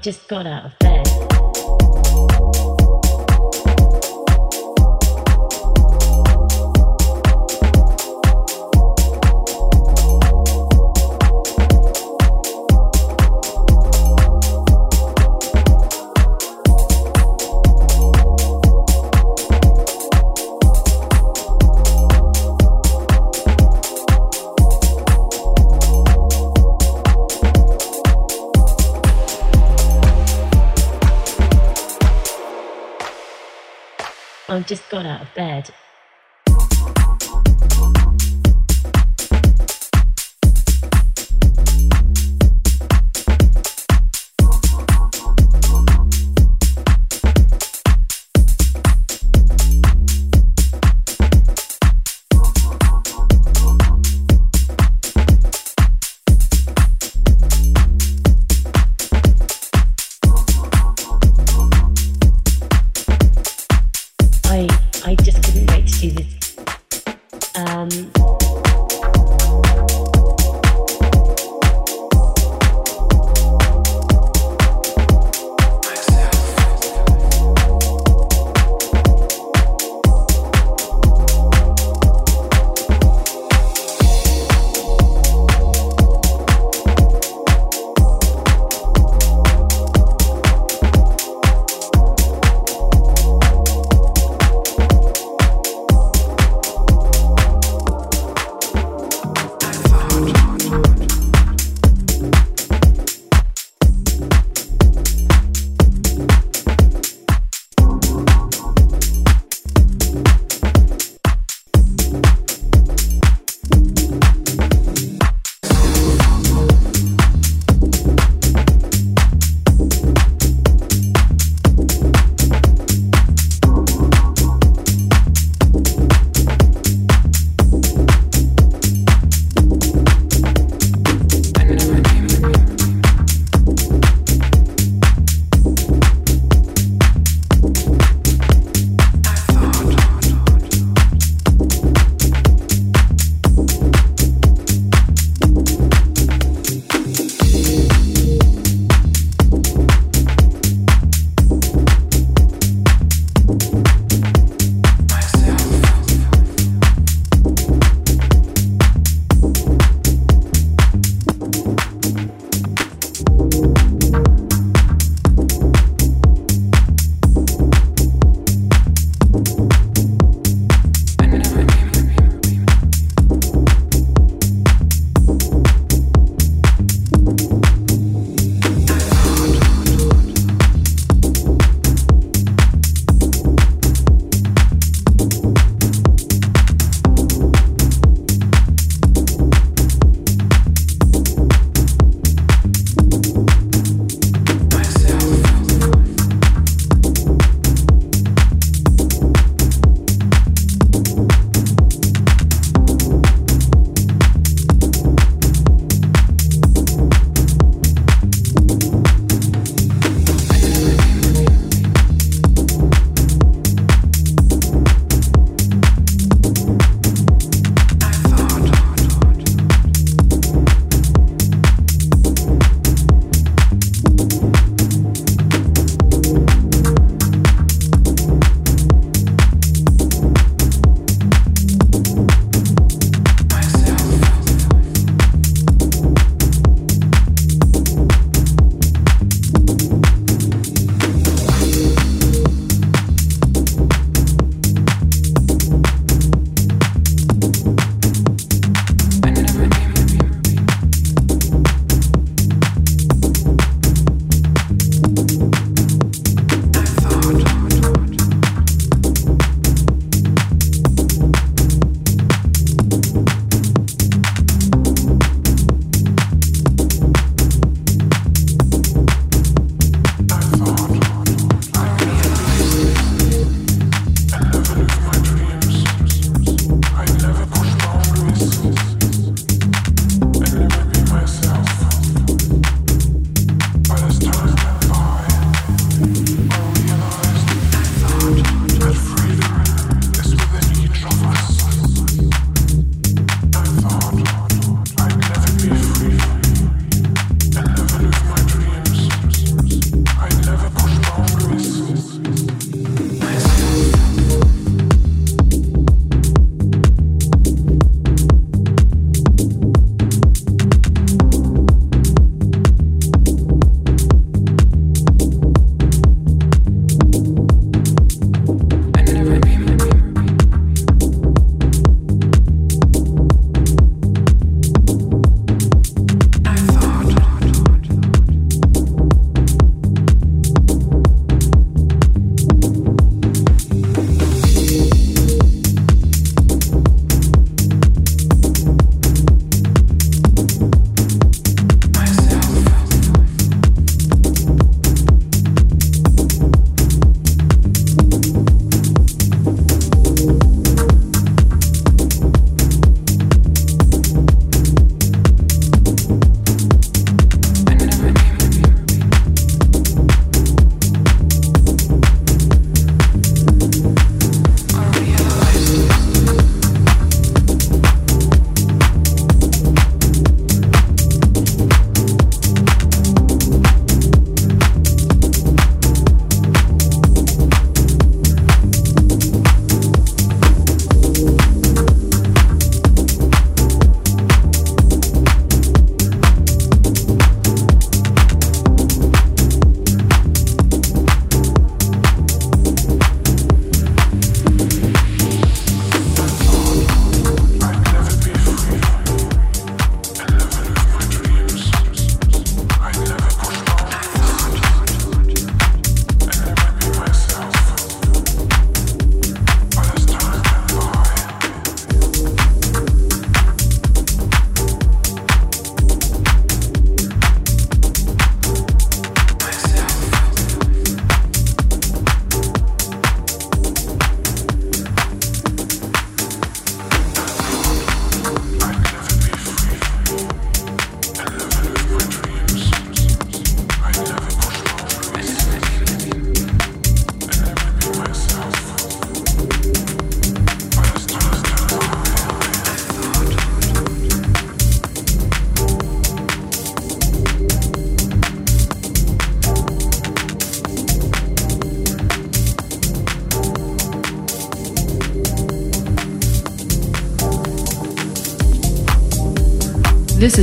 Just got out of just got out of bed.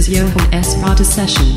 Is Johan S. Rada Sessions.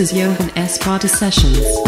Is Johan Esparta Sessions.